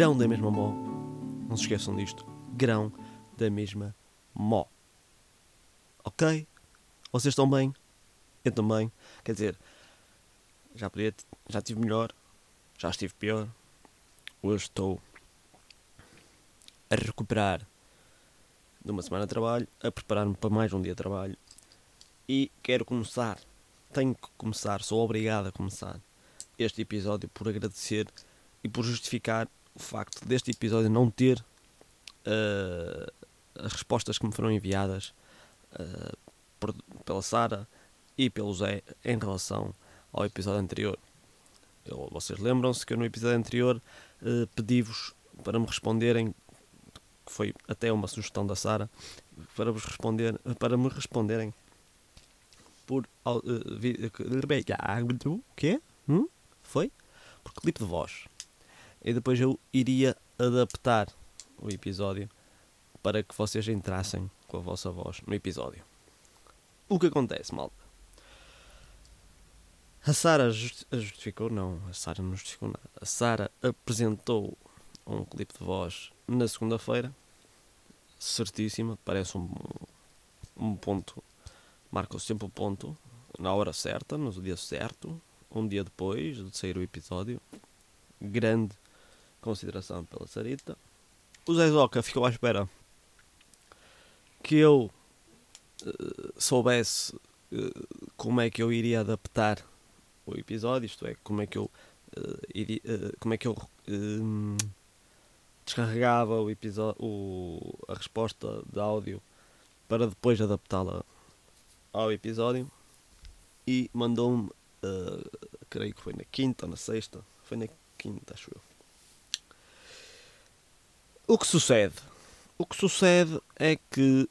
número 5 do Grão da Mesma Mó. Não se esqueçam disto. Grão da Mesma Mó. Ok? Vocês estão bem? Eu também. Quer dizer, já podia, já estive melhor, já estive pior. Hoje estou a recuperar de uma semana de trabalho, a preparar-me para mais um dia de trabalho e quero começar, tenho que começar, sou obrigado a começar este episódio por agradecer e por justificar o facto deste episódio não ter uh, as respostas que me foram enviadas uh, por, pela Sara e pelo Zé em relação ao episódio anterior. Eu, vocês lembram-se que eu no episódio anterior uh, pedi-vos para me responderem que foi até uma sugestão da Sara, para vos responder, para me responderem por uh, o quê? Hum? Foi? Por clipe de voz. E depois eu iria adaptar o episódio para que vocês entrassem com a vossa voz no episódio. O que acontece, malta? A Sara justificou, não, a Sara não justificou nada. A Sara apresentou um clipe de voz na segunda-feira, certíssima, parece um, um ponto, marca sempre o um ponto, na hora certa, no dia certo, um dia depois de sair o episódio. Grande consideração pela Sarita. O Zé Zoca ficou à espera que eu uh, soubesse uh, como é que eu iria adaptar o episódio, isto é, como é que eu, uh, iria, como é que eu descarregava o episódio, o, a resposta de áudio para depois adaptá-la ao episódio e mandou-me, creio que foi na quinta ou na sexta, foi na quinta, acho eu. O que sucede? O que sucede é que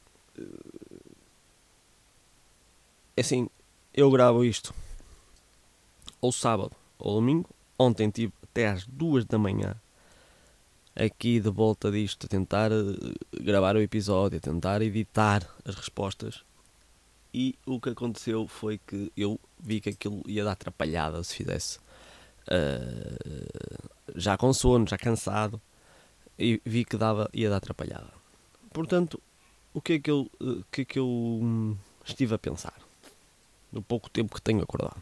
é assim, eu gravo isto ou sábado ou domingo. Ontem tive até às duas da manhã aqui de volta disto, a tentar eh, gravar o episódio, a tentar editar as respostas. E o que aconteceu foi que eu vi que aquilo ia dar atrapalhada se fizesse. Uh, já com sono, já cansado, e vi que dava, ia dar atrapalhada. Portanto, o que é que eu, uh, que é que eu hum, estive a pensar? No pouco tempo que tenho acordado.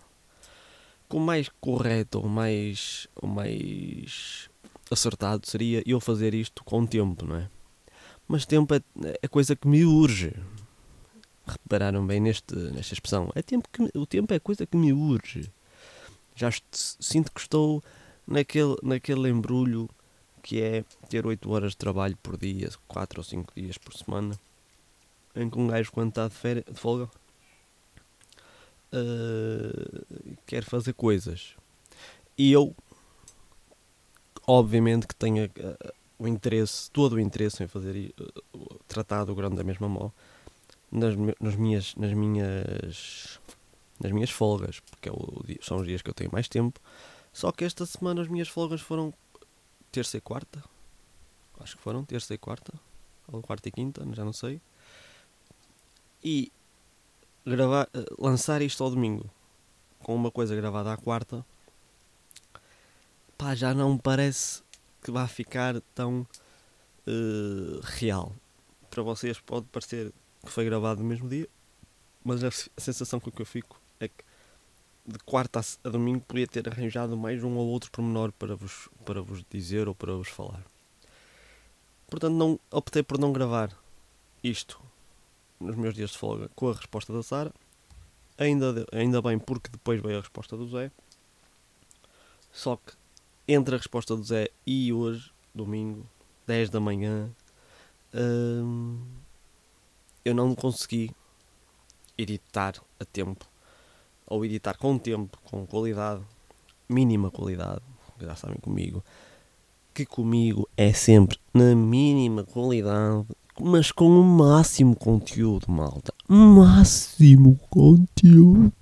Com mais correto, ou mais, ou mais acertado seria eu fazer isto com tempo, não é? Mas tempo é, é coisa que me urge. Repararam bem neste, nesta expressão. É tempo que, o tempo é coisa que me urge. Já sinto que estou naquele, naquele embrulho que é ter 8 horas de trabalho por dia, 4 ou 5 dias por semana, em que um gajo quando está de, férias, de folga uh, quer fazer coisas. E eu obviamente que tenha uh, o interesse, todo o interesse em fazer uh, tratar do grande da mesma mão nas, nas minhas nas minhas nas minhas folgas, porque é o, são os dias que eu tenho mais tempo. Só que esta semana as minhas folgas foram terça e quarta. Acho que foram terça e quarta, ou quarta e quinta, já não sei. E gravar, uh, lançar isto ao domingo com uma coisa gravada à quarta pá, já não parece que vá ficar tão uh, real. Para vocês pode parecer que foi gravado no mesmo dia, mas a sensação com que eu fico de quarta a domingo podia ter arranjado mais um ou outro pormenor para vos, para vos dizer ou para vos falar. Portanto, não, optei por não gravar isto nos meus dias de folga com a resposta da Sara. Ainda, ainda bem porque depois veio a resposta do Zé. Só que entre a resposta do Zé e hoje, domingo, 10 da manhã, hum, eu não consegui editar a tempo, ou editar com tempo, com qualidade, mínima qualidade, já sabem comigo, que comigo é sempre na mínima qualidade, mas com o máximo conteúdo, malta. Máximo conteúdo.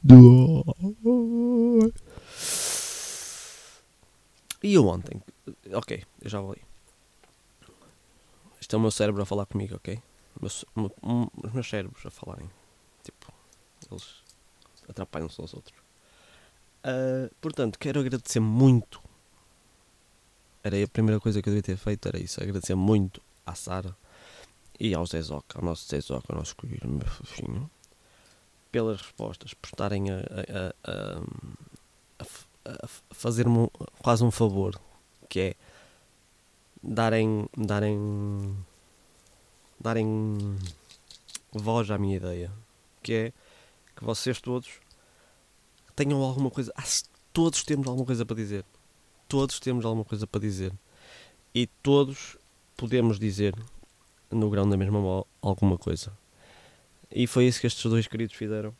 E eu ontem, ok, eu já vou ali. Isto é o meu cérebro a falar comigo, ok? Os meus cérebros a falarem. Tipo, eles atrapalham-se aos outros. Uh, portanto, quero agradecer muito, era a primeira coisa que eu devia ter feito, era isso. Agradecer muito à Sara e ao Zé Zoca, ao nosso Zé Zoca, ao nosso querido meu fofinho, pelas respostas, por estarem a, a, a, a, a fazer-me quase um favor, que é darem, darem, darem voz à minha ideia, que é que vocês todos tenham alguma coisa, ah, todos temos alguma coisa para dizer, todos temos alguma coisa para dizer e todos podemos dizer no grão da mesma mão alguma coisa. E foi isso que estes dois queridos fizeram.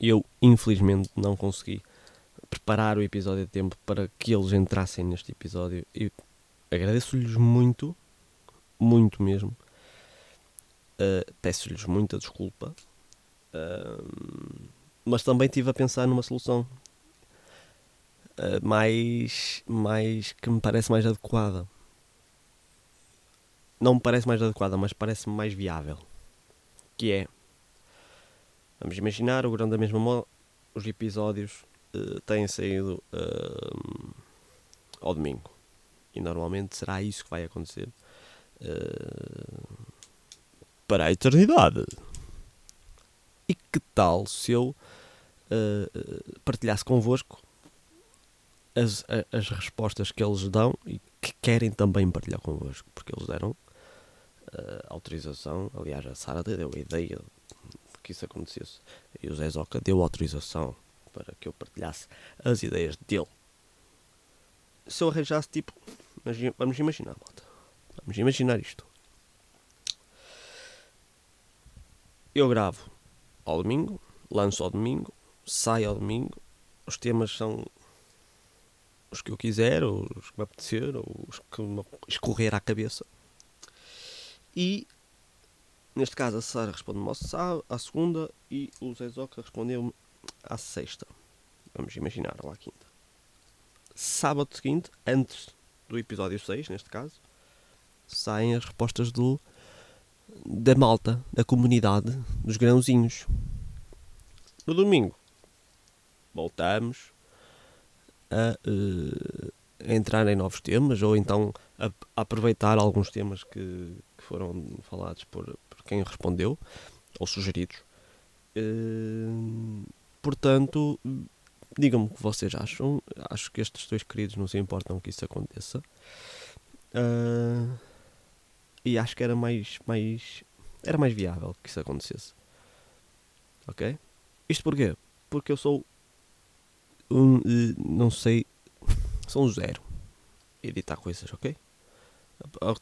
Eu, infelizmente, não consegui preparar o episódio a tempo para que eles entrassem neste episódio. E agradeço-lhes muito, muito mesmo. Uh, Peço-lhes muita desculpa. Mas também estive a pensar numa solução uh, mais, mais que me parece mais adequada não me parece mais adequada, mas parece-me mais viável. Que é, vamos imaginar, o grão da mesma moda, os episódios uh, têm saído uh, ao domingo. E normalmente será isso que vai acontecer para a eternidade. E que tal se eu partilhasse convosco as, as respostas que eles dão e que querem também partilhar convosco, porque eles deram uh, autorização. Aliás, a Sara deu a ideia de que isso acontecesse. E o Zé Zoca deu autorização para que eu partilhasse as ideias dele. Se eu arranjasse tipo. Vamos imaginar, malta. Vamos imaginar isto. Eu gravo ao domingo, lanço ao domingo, saio ao domingo. Os temas são os que eu quiser, ou os que me apetecer, ou os que me escorrer à cabeça. E neste caso a Sara responde-me à segunda e o Zé Zoca respondeu-me à sexta. Vamos imaginar lá à quinta. Sábado seguinte, antes do episódio 6, neste caso, saem as respostas do da malta, da comunidade, dos grãozinhos. No domingo, voltamos a uh, entrar em novos temas ou então a, a aproveitar alguns temas que, que foram falados por, por, quem respondeu ou sugeridos. Uh, portanto, digam-me o que vocês acham. Acho que estes dois queridos não se importam que isso aconteça. Uh, e acho que era mais, mais, era mais viável que isso acontecesse. Ok? Isto porquê? Porque eu sou um, não sei, sou um zero editar coisas, ok?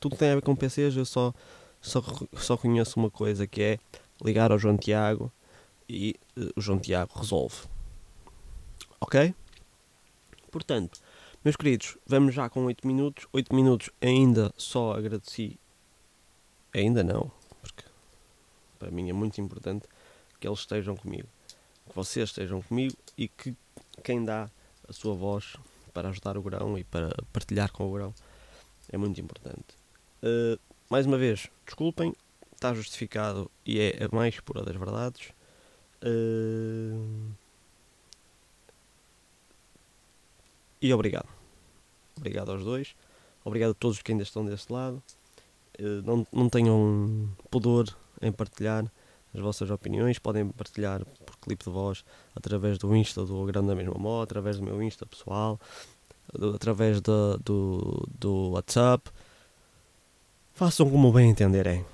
Tudo tem a ver com PCs, eu só, só, só conheço uma coisa que é ligar ao João Tiago e uh, o João Tiago resolve. Ok? Portanto, meus queridos, vamos já com 8 minutos. 8 minutos ainda só agradeci. Ainda não, porque para mim é muito importante que eles estejam comigo. Que vocês estejam comigo e que quem dá a sua voz para ajudar o grão e para partilhar com o grão é muito importante. Uh, mais uma vez, desculpem, está justificado e é a mais pura das verdades. Uh, e obrigado. Obrigado aos dois. Obrigado a todos que ainda estão desse lado. Uh, não, não tenham pudor em partilhar as vossas opiniões. Podem partilhar por clipe de voz através do Insta do Grande da Mesma Mó, através do meu Insta pessoal, através do, do, do WhatsApp. Façam como bem entenderem.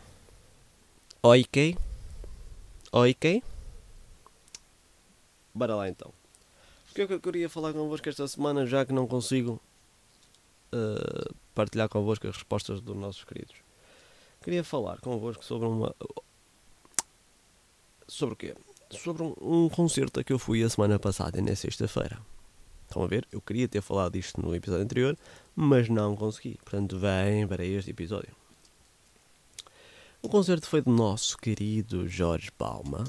Ok? Ok? Bora lá então. O que é que eu queria falar convosco esta semana, já que não consigo uh, partilhar convosco as respostas dos nossos queridos? Queria falar convosco sobre uma. Sobre o quê? Sobre um, um concerto a que eu fui a semana passada, na sexta-feira. Estão a ver? Eu queria ter falado disto no episódio anterior, mas não consegui. Portanto, vem para este episódio. O concerto foi do nosso querido Jorge Palma.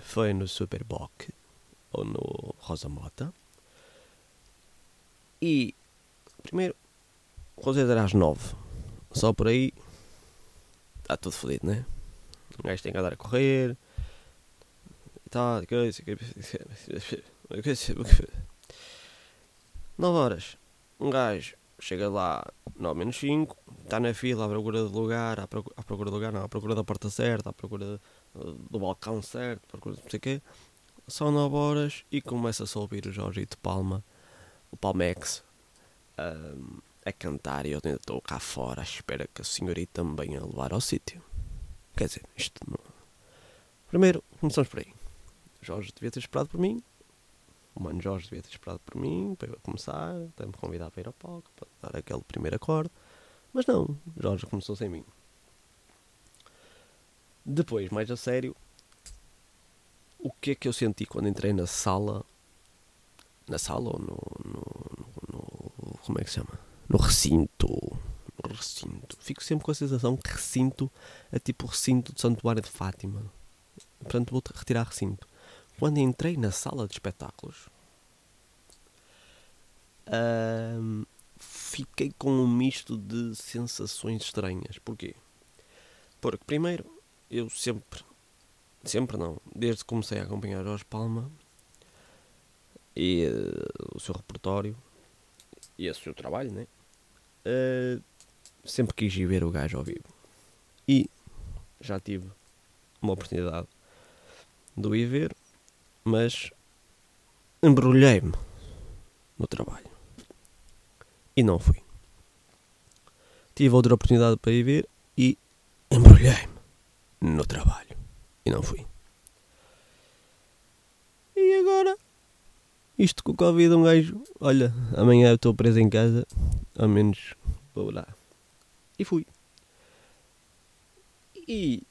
Foi no Superboc, ou no Rosa Mota. E, primeiro, o concerto era às nove. Só por aí, está tudo fodido, né? O gajo tem que andar a correr. E tal, coisa. 9 horas, um gajo chega lá 9 menos 5, está na fila à procura de lugar, à procura, à procura de lugar, não, à procura da porta certa, à procura do balcão certo, à procura de não sei o quê. São 9 horas e começa-se a ouvir o Jorgito Palma, o Palmex, um, a cantar e eu ainda estou cá fora à espera que a senhorita me venha levar ao sítio. Quer dizer, isto não... Primeiro, começamos por aí. Jorge devia ter esperado por mim. O mano Jorge devia ter esperado por mim para começar, até me convidar para ir ao palco, para dar aquele primeiro acorde. Mas não, Jorge começou sem mim. Depois, mais a sério, o que é que eu senti quando entrei na sala? Na sala ou no. no, no como é que se chama? No recinto. No recinto. Fico sempre com a sensação que recinto é tipo o recinto do Santuário de Fátima. Portanto, vou retirar recinto. Quando entrei na sala de espetáculos, fiquei com um misto de sensações estranhas. Porquê? Porque, primeiro, eu sempre, sempre não, desde que comecei a acompanhar Jorge Palma e uh, o seu repertório e o seu trabalho, né? Uh, sempre quis ir ver o gajo ao vivo. E já tive uma oportunidade de o ir ver, mas embrulhei-me no trabalho e não fui. Tive outra oportunidade para ir ver e embrulhei-me no trabalho e não fui. E agora? Isto com o Covid, um gajo. Olha, amanhã eu estou preso em casa, ao menos vou lá. E fui. E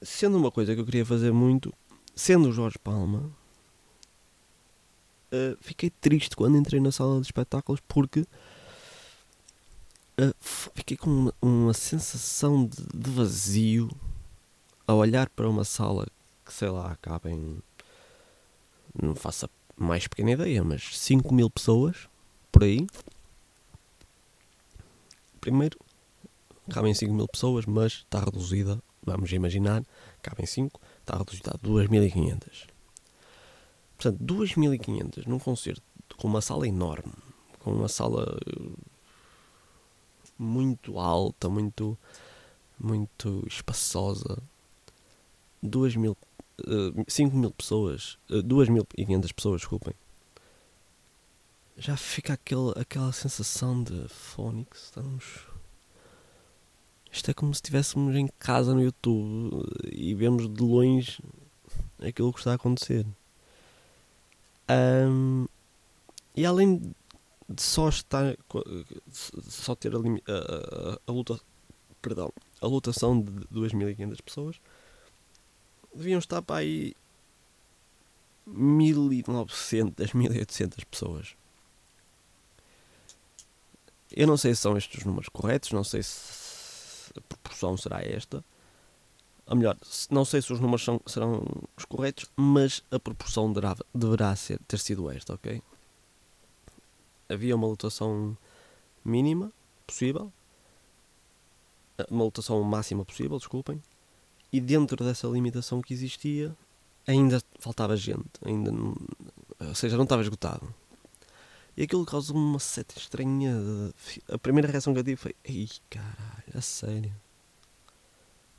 sendo uma coisa que eu queria fazer muito, sendo o Jorge Palma, uh, fiquei triste quando entrei na sala de espetáculos porque uh, fiquei com uma, uma sensação de, de, vazio a olhar para uma sala que sei lá, cabem não faço a mais pequena ideia, mas 5 mil pessoas por aí. Primeiro, cabem 5 mil pessoas, mas está reduzida vamos imaginar, cabem 5, está reduzido a 2.500. Portanto, 2.500 num concerto com uma sala enorme, com uma sala eh, muito alta, muito, muito espaçosa, 2 mil, uh, 5 mil pessoas, uh, eh, 2.500 pessoas, desculpem, já fica aquele, aquela sensação de Phonics, estamos isto é como se estivéssemos em casa no YouTube e vemos de longe aquilo que está a acontecer. Um, e além de só estar só ter a, a, a, luta perdão a lotação de 2.500 pessoas deviam estar para aí 1.900 1.800 pessoas eu não sei se são estes os números corretos não sei se a proporção será esta. Ou melhor, não sei se os números são, serão os corretos, mas a proporção deverá, deverá ser, ter sido esta, ok? Havia uma lotação mínima possível, uma lotação máxima possível, desculpem, e dentro dessa limitação que existia, ainda faltava gente, ainda não, ou seja, não estava esgotado. E aquilo causou-me uma seta estranha. A primeira reação que eu tive foi: Ei, caralho, a sério.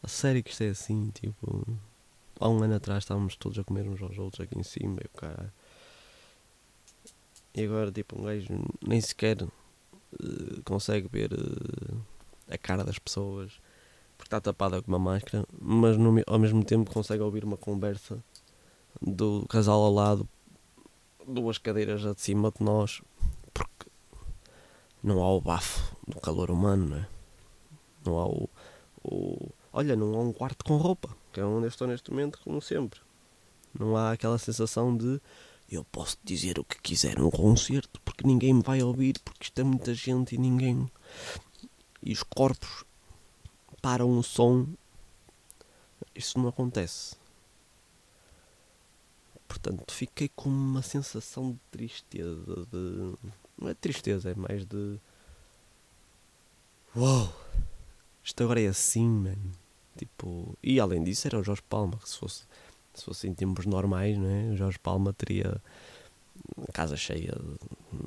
A sério que isto é assim, tipo. Há um ano atrás estávamos todos a comer uns aos outros aqui em cima, e o. E agora, tipo, um gajo nem sequer uh, consegue ver uh, a cara das pessoas porque está tapada com uma máscara, mas no, ao mesmo tempo consegue ouvir uma conversa do casal ao lado duas cadeiras de cima de nós, porque não há o bafo do calor humano, não é? Não há o, o. Olha, não há um quarto com roupa, que é onde eu estou neste momento, como sempre. Não há aquela sensação de eu posso dizer o que quiser num concerto porque ninguém me vai ouvir, porque isto é muita gente e ninguém. E os corpos param o som. Isso não acontece. Portanto, fiquei com uma sensação de tristeza. De... Não é tristeza, é mais de. Uou! Isto agora é assim, mano. Tipo, e além disso, era o Jorge Palma. Que se fosse, se fosse em tempos normais, não é? o Jorge Palma teria casa cheia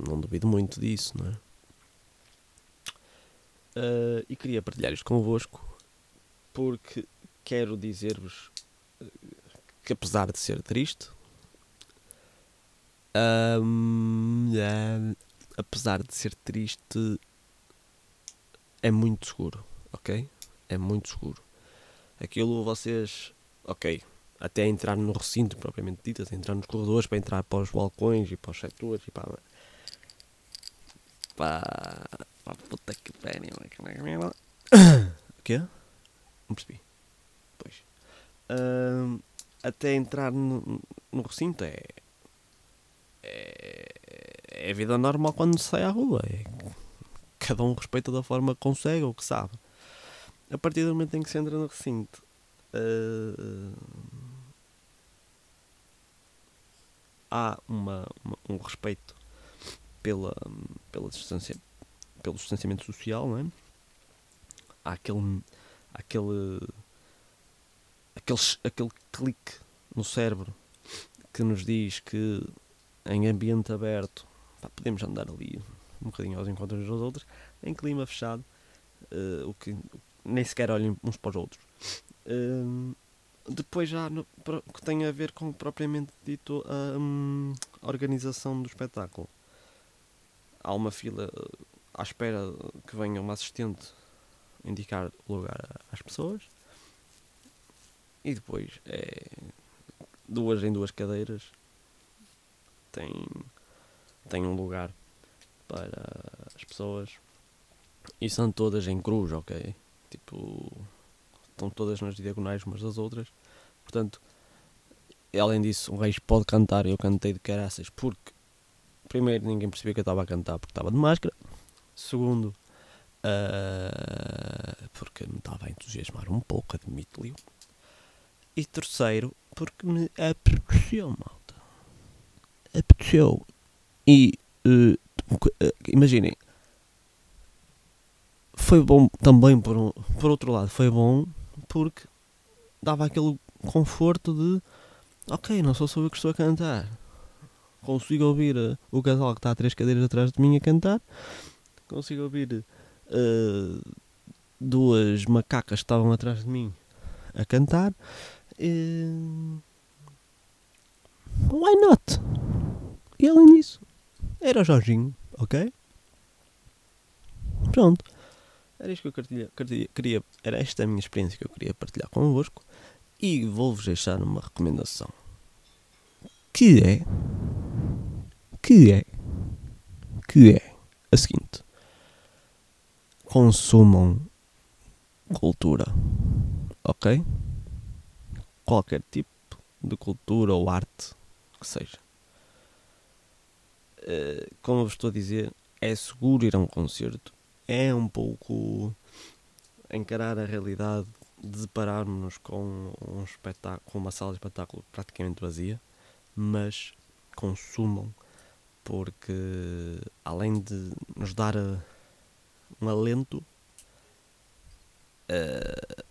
não duvido muito disso, não é? Uh, e queria partilhar isto convosco porque quero dizer-vos que apesar de ser triste, um, é, apesar de ser triste, é muito seguro, ok? É muito seguro. Aquilo vocês, ok, até entrar no recinto propriamente dito, até entrar nos corredores, para entrar para os balcões e para os setores e para. para. Para puta que pariu. O quê? Não percebi. Pois. Um, até entrar no, no recinto é, é. é. vida normal quando se sai à rua. É, cada um respeita da forma que consegue ou que sabe. A partir do momento em que se entra no recinto. Uh, há uma, uma, um respeito pela, pela distância, pelo distanciamento social, não é? Há aquele, aquele, aquele, aquele clique no cérebro que nos diz que em ambiente aberto pá, podemos andar ali um bocadinho aos encontros dos outros, em clima fechado, uh, o que nem sequer olhem uns para os outros. Uh, depois já no, que tem a ver com propriamente dito a, um, a organização do espetáculo. Há uma fila à espera que venha uma assistente indicar o lugar às pessoas e depois é duas em duas cadeiras tem, tem um lugar para as pessoas e são todas em cruz, ok? Tipo, estão todas nas diagonais umas das outras. Portanto, além disso, o Reis pode cantar. Eu cantei de caraças porque, primeiro, ninguém percebia que eu estava a cantar porque estava de máscara. Segundo, uh, porque me estava a entusiasmar um pouco, admito-lhe. E terceiro, porque me apeteceu, malta. Apeteceu. E, uh, imaginem, foi bom também por, um, por outro lado, foi bom porque dava aquele conforto de ok, não sou só eu que estou a cantar. Consigo ouvir uh, o casal que está a três cadeiras atrás de mim a cantar. Consigo ouvir uh, duas macacas que estavam atrás de mim a cantar. Uh, why not? E além disso, era o Jorginho, ok? Pronto. Era isto que eu queria, queria, era esta a minha experiência que eu queria partilhar convosco e vou-vos deixar uma recomendação que é que é que é a seguinte consumam cultura ok? Qualquer tipo de cultura ou arte que seja. Uh, como vos estou a dizer é seguro ir a um concerto. É um pouco encarar a realidade de depararmos com um espetáculo, com uma sala de espetáculo praticamente vazia, mas consumam porque além de nos dar uh, um alento, uh,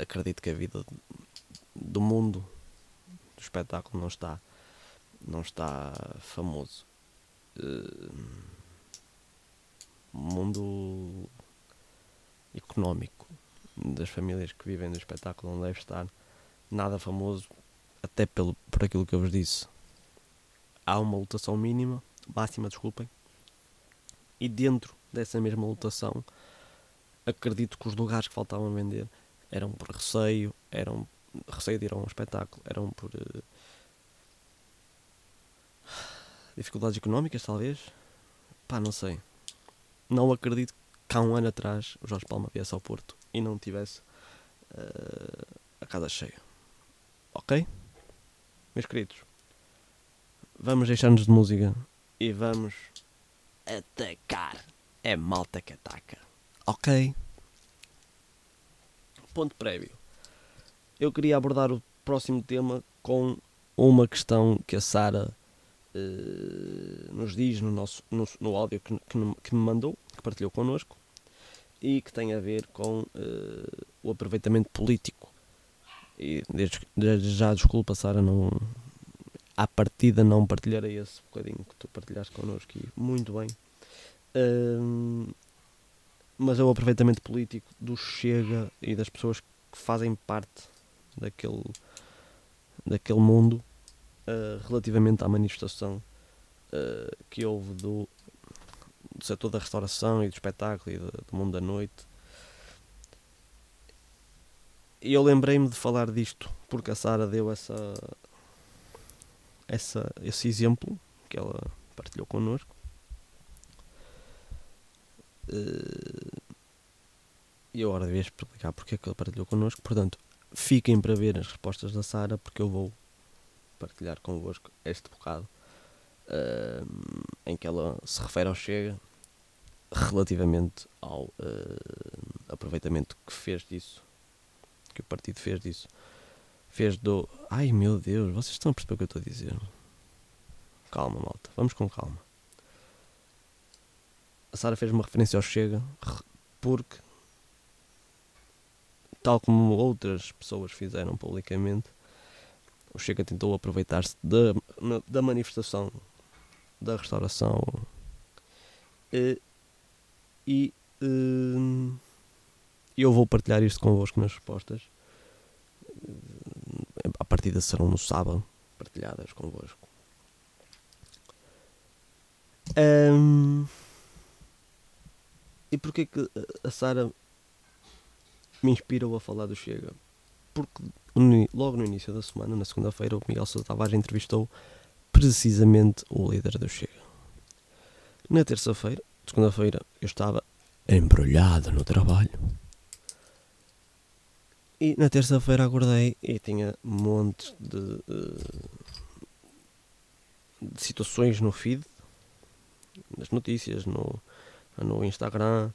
acredito que a vida do mundo do espetáculo não está não está famoso. Uh, mundo económico das famílias que vivem do espetáculo não deve estar nada famoso, até pelo, por aquilo que eu vos disse. Há uma lotação mínima, máxima, desculpem, e dentro dessa mesma lotação, acredito que os lugares que faltavam a vender eram por receio, eram receio de ir a um espetáculo, eram por uh, dificuldades económicas, talvez. Pá, não sei. Não acredito que há um ano atrás o Jorge Palma viesse ao Porto e não tivesse uh, a casa cheia. Ok? Meus queridos, vamos deixar-nos de música e vamos atacar. É malta que ataca. Ok? Ponto prévio. Eu queria abordar o próximo tema com uma questão que a Sara uh, nos diz no, nosso, no, no áudio que, que, que me mandou, que partilhou connosco e que tem a ver com uh, o aproveitamento político. E desde, já, desculpa, Sara, não. à partida não partilharei esse bocadinho que tu partilhaste connosco e muito bem. Hum, mas é o aproveitamento político do Chega e das pessoas que fazem parte daquele, daquele mundo uh, relativamente à manifestação uh, que houve do, do setor da restauração e do espetáculo e do, do mundo da noite. E eu lembrei-me de falar disto porque a Sara deu essa, essa, esse exemplo que ela partilhou connosco eh, e agora devia explicar porque é que ele partilhou connosco. Portanto, fiquem para ver as respostas da Sara, porque eu vou partilhar convosco este bocado uh, em que ela se refere ao Chega relativamente ao uh, aproveitamento que fez disso, que o partido fez disso. Fez do. Ai meu Deus, vocês estão a perceber o que eu estou a dizer? Calma, malta, vamos com calma Sara fez uma referência ao Chega porque, tal como outras pessoas fizeram publicamente, o Chega tentou aproveitar-se da, da manifestação da restauração e, e eu vou partilhar isto convosco nas respostas. A partida serão no sábado partilhadas convosco. Um, e porquê que a Sara me inspirou a falar do Chega? Porque logo no início da semana, na segunda-feira, o Miguel Sousa Tavares entrevistou precisamente o líder do Chega. Na terça-feira, segunda-feira, eu estava embrulhado no trabalho. E na terça-feira acordei e tinha montes de, eh, de situações no feed, nas notícias, no, no Instagram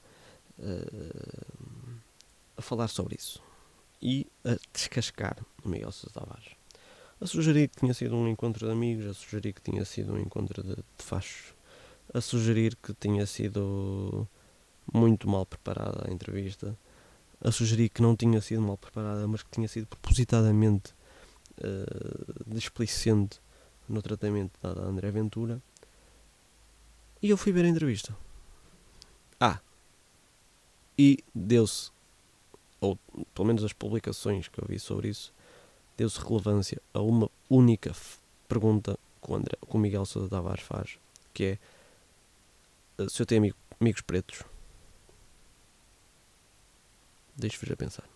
uh, a falar sobre isso e a descascar o Miguel Sousa Tavares. A sugerir que tinha sido um encontro de amigos, a sugerir que tinha sido um encontro de, de fachos, a sugerir que tinha sido muito mal preparada a entrevista, a sugerir que não tinha sido mal preparada, mas que tinha sido propositadamente uh, displicente no tratamento dado a André Ventura. E eu fui ver a entrevista. Ah, e deu-se, ou pelo menos as publicações que eu vi sobre isso, deu-se relevância a uma única pergunta que o, André, que o Miguel Sousa Tavares faz, que é eh, se eu tenho amigo, amigos pretos. Deixe-vos a pensar.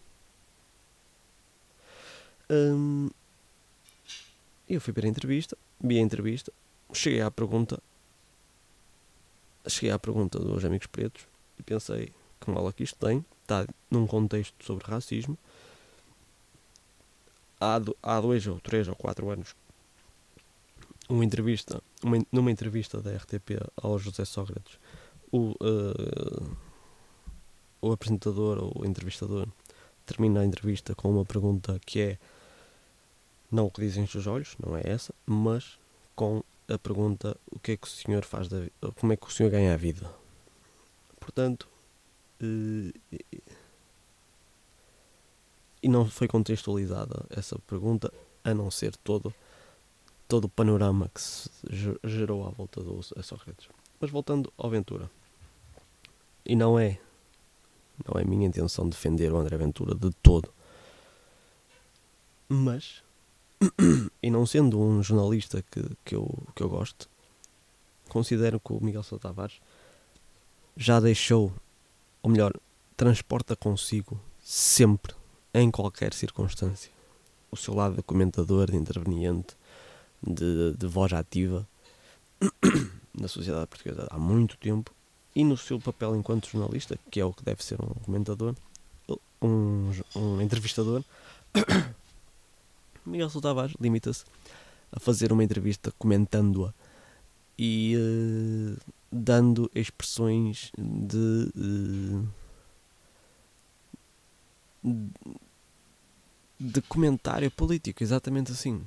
Hum, eu fui ver a entrevista, vi a entrevista, cheguei à pergunta cheguei à pergunta dos amigos pretos e pensei que mal aqui isto tem, está num contexto sobre racismo. Há, do, há dois ou três ou quatro anos, uma entrevista, uma, numa entrevista da RTP ao José Sócrates, o, uh, o apresentador ou entrevistador termina a entrevista com uma pergunta que é não o que dizem os seus olhos, não é essa, mas com a pergunta o que é que o senhor faz da como é que o senhor ganha a vida. Portanto, uh, e não foi contextualizada essa pergunta, a não ser todo, todo o panorama que se gerou à volta do Sócrates. Mas voltando ao Ventura, e não é, não é minha intenção defender o André Ventura de todo, mas e não sendo um jornalista que, que, eu, que eu gosto, considero que o Miguel Sousa Tavares já deixou, ou melhor, transporta consigo sempre, em qualquer circunstância, o seu lado de comentador, de interveniente, de, de voz ativa na sociedade portuguesa há muito tempo e no seu papel enquanto jornalista, que é o que deve ser um comentador, um, um entrevistador. Miguel Sousa Tavares limita-se a fazer uma entrevista comentando-a e uh, dando expressões de, uh, de comentário político, exatamente assim.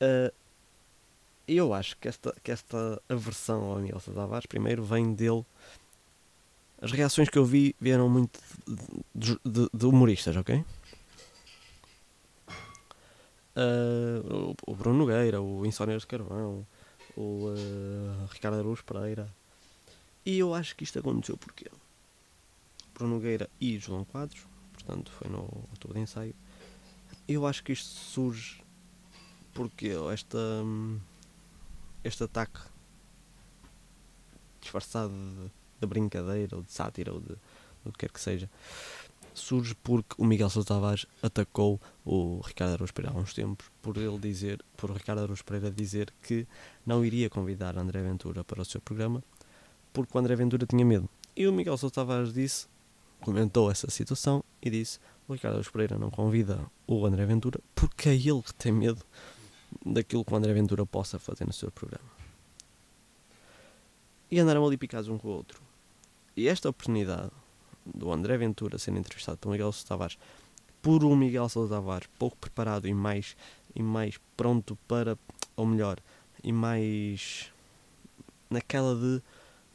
Uh, eu acho que esta, que esta aversão ao Miguel Tavares, primeiro, vem dele. As reações que eu vi vieram muito de, de, de humoristas, ok? Uh, o Bruno Nogueira, o Insónias de Carvão, o uh, Ricardo Aruz Pereira. E eu acho que isto aconteceu porque Bruno Nogueira e João Quadros, portanto foi no outubro de ensaio. Eu acho que isto surge porque esta, este ataque disfarçado de, de brincadeira ou de sátira ou de o que quer que seja surge porque o Miguel Sousa Tavares atacou o Ricardo Araújo Pereira há uns tempos por ele dizer, por Ricardo Araújo Pereira dizer que não iria convidar André Ventura para o seu programa porque o André Ventura tinha medo. E o Miguel Sousa Tavares disse, comentou essa situação e disse: o Ricardo Araújo Pereira não convida o André Ventura porque é ele que tem medo daquilo que o André Ventura possa fazer no seu programa. E andaram ali picados um com o outro. E esta oportunidade do André Ventura sendo entrevistado pelo Miguel Sousa Tavares por um Miguel Sousa Tavares pouco preparado e mais, e mais pronto para, ou melhor, e mais naquela de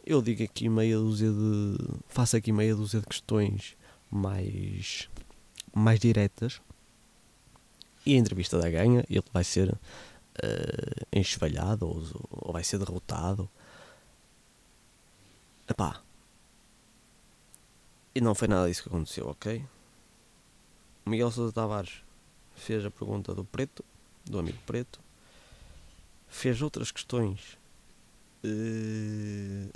eu digo aqui meia dúzia de. faço aqui meia dúzia de questões mais. mais diretas. E a entrevista da ganha, ele vai ser uh, enxovalhado ou, ou vai ser derrotado. Epá, e não foi nada disso que aconteceu, ok? O Miguel Sousa Tavares fez a pergunta do preto, do amigo preto, fez outras questões eh,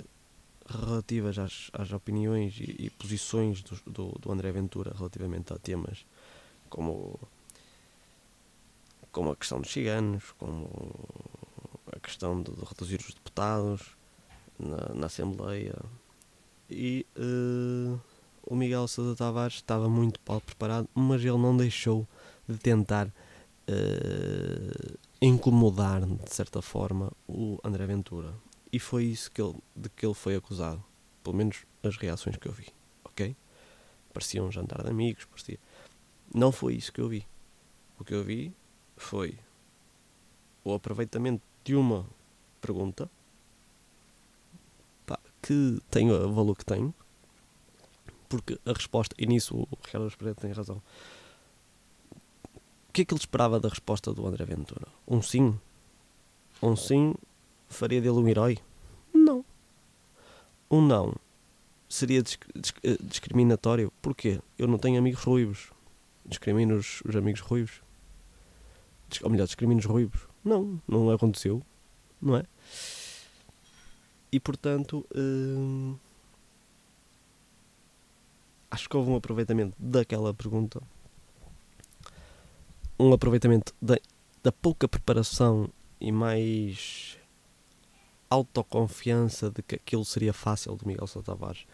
relativas às, às opiniões e, e posições do, do, do, André Ventura relativamente a temas como, como a questão dos ciganos, como a questão de, de reduzir os deputados na, na Assembleia e uh, o Miguel Sousa Tavares estava muito mal preparado, mas ele não deixou de tentar uh, incomodar, de certa forma, o André Ventura. E foi isso que ele, de que ele foi acusado. Pelo menos as reações que eu vi. Ok? Parecia um jantar de amigos, parecia. Não foi isso que eu vi. O que eu vi foi o aproveitamento de uma pergunta pá, que tem o valor que tem, porque a resposta, e nisso o Ricardo Espírito tem razão. O que é que ele esperava da resposta do André Ventura? Um sim? Um sim faria dele um herói? Não. Um não seria disc disc eh, discriminatório? Porquê? Eu não tenho amigos ruivos. Discrimino os, os amigos ruivos? Ou melhor, discrimino os ruivos? Não, não aconteceu. Não é? E portanto. Hum, acho que houve um aproveitamento daquela pergunta, um aproveitamento da, da pouca preparação e mais autoconfiança de que aquilo seria fácil do Miguel Sousa Tavares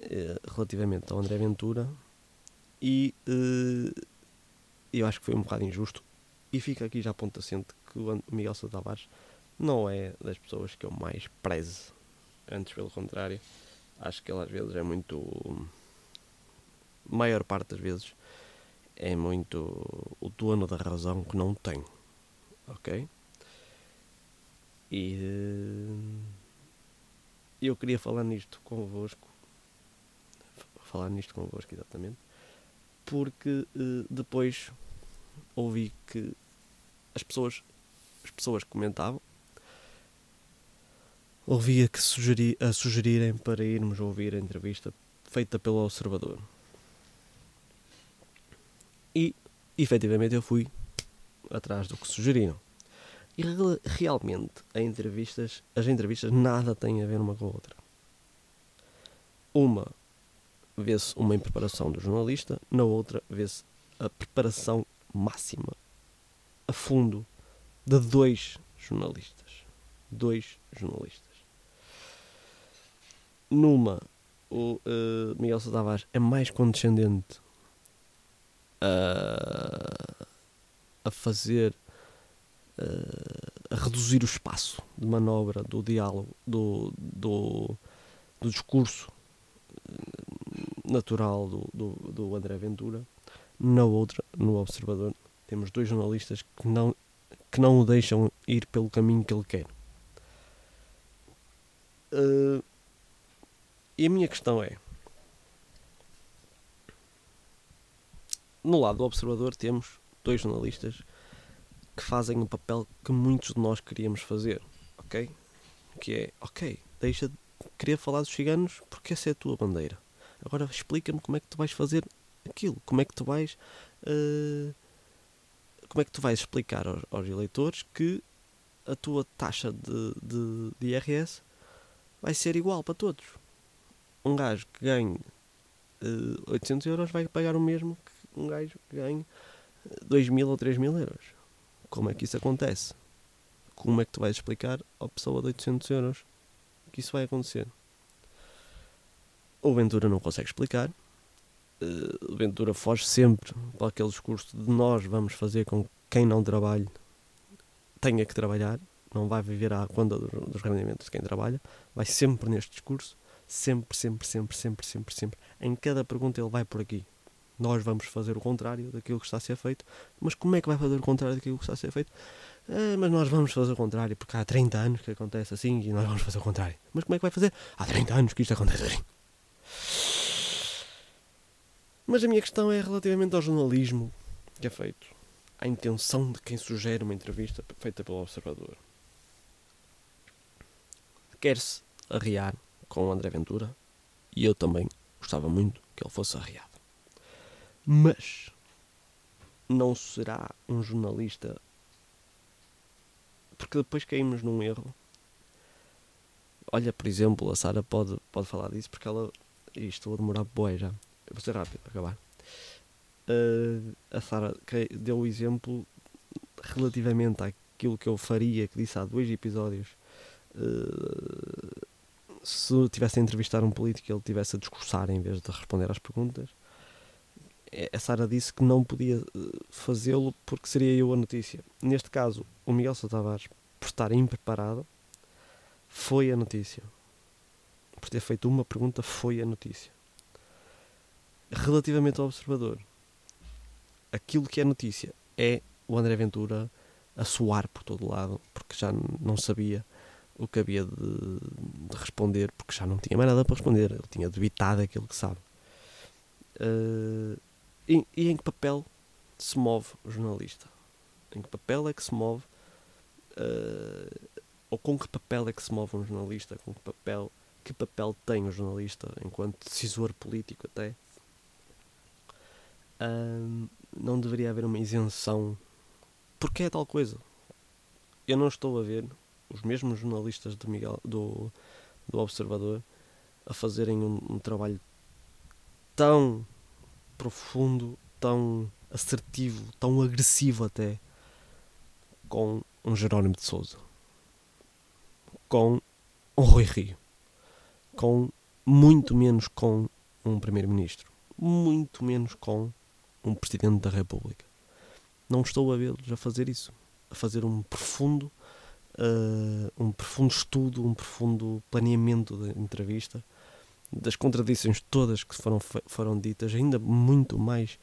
eh, relativamente ao André Ventura. E eh, eu acho que foi um bocado injusto. E fica aqui já a ponto assente que o Miguel Sousa Tavares não é das pessoas que eu mais prezo. Antes pelo contrário acho que ele às vezes é muito. maior parte das vezes é muito o dono da razão que não tem. Ok? E eh, eu queria falar nisto convosco. Falar nisto convosco, exatamente. Porque uh, depois ouvi que as pessoas, as pessoas comentavam ouvia que sugeri, a sugerirem para irmos ouvir a entrevista feita pelo Observador. E, efetivamente, eu fui atrás do que sugeriram. E realmente, entrevistas, as entrevistas nada têm a ver uma com a outra. Uma vê-se uma preparação do jornalista, na outra vê-se a preparação máxima, a fundo, de dois jornalistas. Dois jornalistas. Numa, o uh, Miguel Sousa Tavares é mais condescendente a, a fazer, uh, a reduzir o espaço de manobra do diálogo, do, do, do discurso eh, natural do, do, do André Ventura. Na outra, no Observador, temos dois jornalistas que não, que não o deixam ir pelo caminho que ele quer. Uh, e a minha questão é: no lado do observador temos dois jornalistas que fazem o papel que muitos de nós queríamos fazer, ok? Que é, ok, deixa de querer falar dos ciganos porque essa é a tua bandeira. Agora explica-me como é que tu vais fazer aquilo, como é que tu vais. Uh, como é que tu vais explicar aos, aos eleitores que a tua taxa de, de, de IRS vai ser igual para todos. Um gajo que ganhe uh, 800 euros vai pagar o mesmo que um gajo que ganhe 2 mil ou 3 mil euros. Como é que isso acontece? Como é que tu vais explicar à pessoa de 800 euros que isso vai acontecer? O Ventura não consegue explicar. Uh, o Ventura foge sempre para aquele discurso de nós vamos fazer com que quem não trabalhe tenha que trabalhar, não vai viver à conta dos rendimentos de quem trabalha, vai sempre neste discurso, sempre, sempre, sempre, sempre, sempre, sempre. Em cada pergunta ele vai por aqui. Nós vamos fazer o contrário daquilo que está a ser feito, mas como é que vai fazer o contrário daquilo que está a ser feito? Ah, mas nós vamos fazer o contrário, porque há 30 anos que acontece assim e nós vamos fazer o contrário. Mas como é que vai fazer? Há 30 anos que isto acontece assim. Mas a minha questão é relativamente ao jornalismo que é feito à intenção de quem sugere uma entrevista feita pelo Observador. Quer-se arriar com o André Ventura e eu também gostava muito que ele fosse arriado. Mas não será um jornalista porque depois caímos num erro. Olha, por exemplo, a Sara pode, pode falar disso porque ela. Isto vou demorar boa já. Eu vou ser rápido acabar uh, a Sara deu o exemplo relativamente àquilo que eu faria, que disse há dois episódios. Uh, se tivesse a entrevistar um político e ele tivesse a discursar em vez de responder às perguntas, é, a Sara disse que não podia eh, fazê-lo porque seria eu a notícia. Neste caso, o Miguel Sousa Tavares, por estar impreparado, foi a notícia. Por ter feito uma pergunta, foi a notícia. Relativamente ao observador, aquilo que é notícia é o André Ventura a soar por todo lado, porque já não sabia o que havia de, de, responder, porque já não tinha mais nada para responder, ele tinha debitado aquilo que sabe. Uh, e, e, em que papel se move o jornalista? Em que papel é que se move, uh, ou com que papel é que se move um jornalista? Com que papel, que papel tem o jornalista enquanto decisor político até? Uh, não deveria haver uma isenção. Porque é tal coisa. Eu não estou a ver os mesmos jornalistas do, Miguel, do, do Observador a fazerem um, um trabalho tão profundo, tão assertivo, tão agressivo até com um Jerónimo de Souza, com um Rui Rio, com muito menos com um Primeiro-Ministro, muito menos com um Presidente da República. Não estou a vê-los a fazer isso, a fazer um profundo, uh, um profundo estudo, um profundo planeamento da entrevista, das contradições todas que foram, foram ditas, ainda muito mais,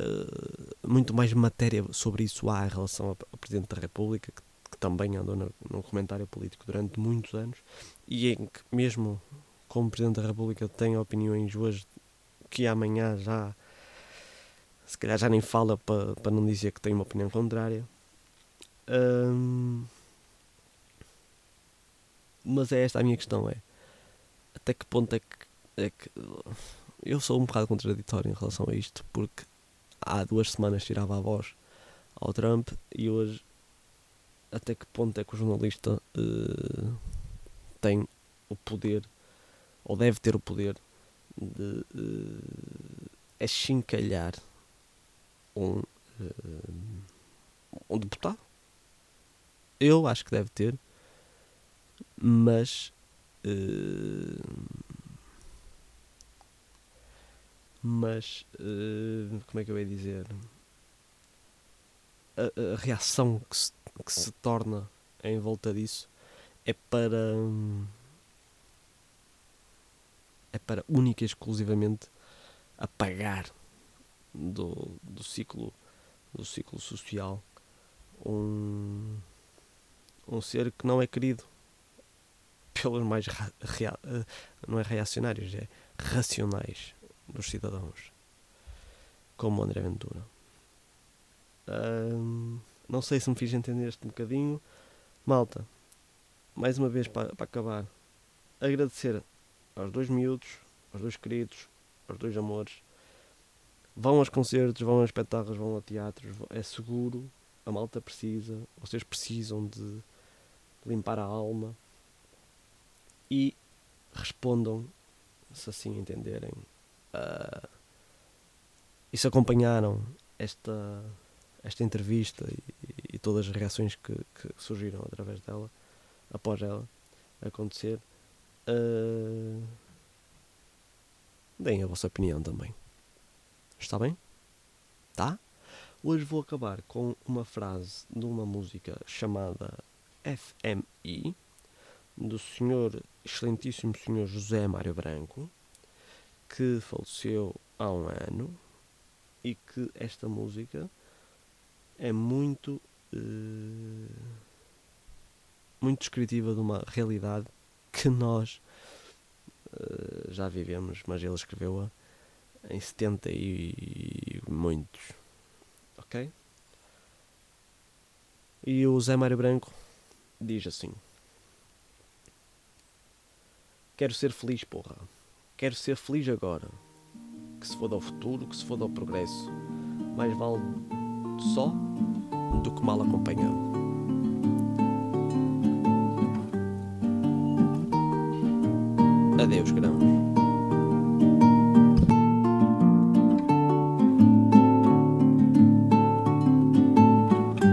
uh, muito mais matéria sobre isso há em relação ao Presidente da República, que, que também andou no, no comentário político durante muitos anos, e em que mesmo como Presidente da República tem opiniões hoje que amanhã já se calhar já nem fala para pa não dizer que tem uma opinião contrária. Mas é esta a minha questão: é até que ponto é que, é que eu sou um bocado contraditório em relação a isto, porque há duas semanas tirava a voz ao Trump e hoje até que ponto é que o jornalista uh, tem o poder ou deve ter o poder de uh, achincalhar um, uh, um deputado. Eu acho que deve ter, mas. Uh, mas. Uh, como é que eu ia dizer? A, a reação que se, que se torna em volta disso é para. É para única e exclusivamente apagar do, do ciclo do ciclo social um, um ser que não é querido pelos mais rea, não é reacionários, é racionais dos cidadãos, como André Ventura. Não sei se me fiz entender este bocadinho. Malta, mais uma vez para, para acabar, agradecer aos dois miúdos, aos dois queridos, aos dois amores. Vão aos concertos, vão a espetáculos, vão a teatros, é seguro, a malta precisa, vocês precisam de limpar a alma e respondam se assim entenderem. ah, e se acompanharam esta, esta entrevista e, e todas as reações que, que surgiram através dela, após ela acontecer, ah, deem a vossa opinião também. Está bem? Tá? Hoje vou acabar com uma frase de uma música chamada FMI, do senhor, excelentíssimo senhor José Mário Branco, que faleceu há um ano e que esta música é muito eh, muito descritiva de uma realidade que nós eh, já vivemos, mas ele escreveu-a em 70 e muitos. Ok? E o Zé Mário Branco diz assim: Quero ser feliz, porra. Quero ser feliz agora. Que se foda ao futuro, que se foda ao progresso. Mais vale só do que mal acompanhado. Adeus, grãos.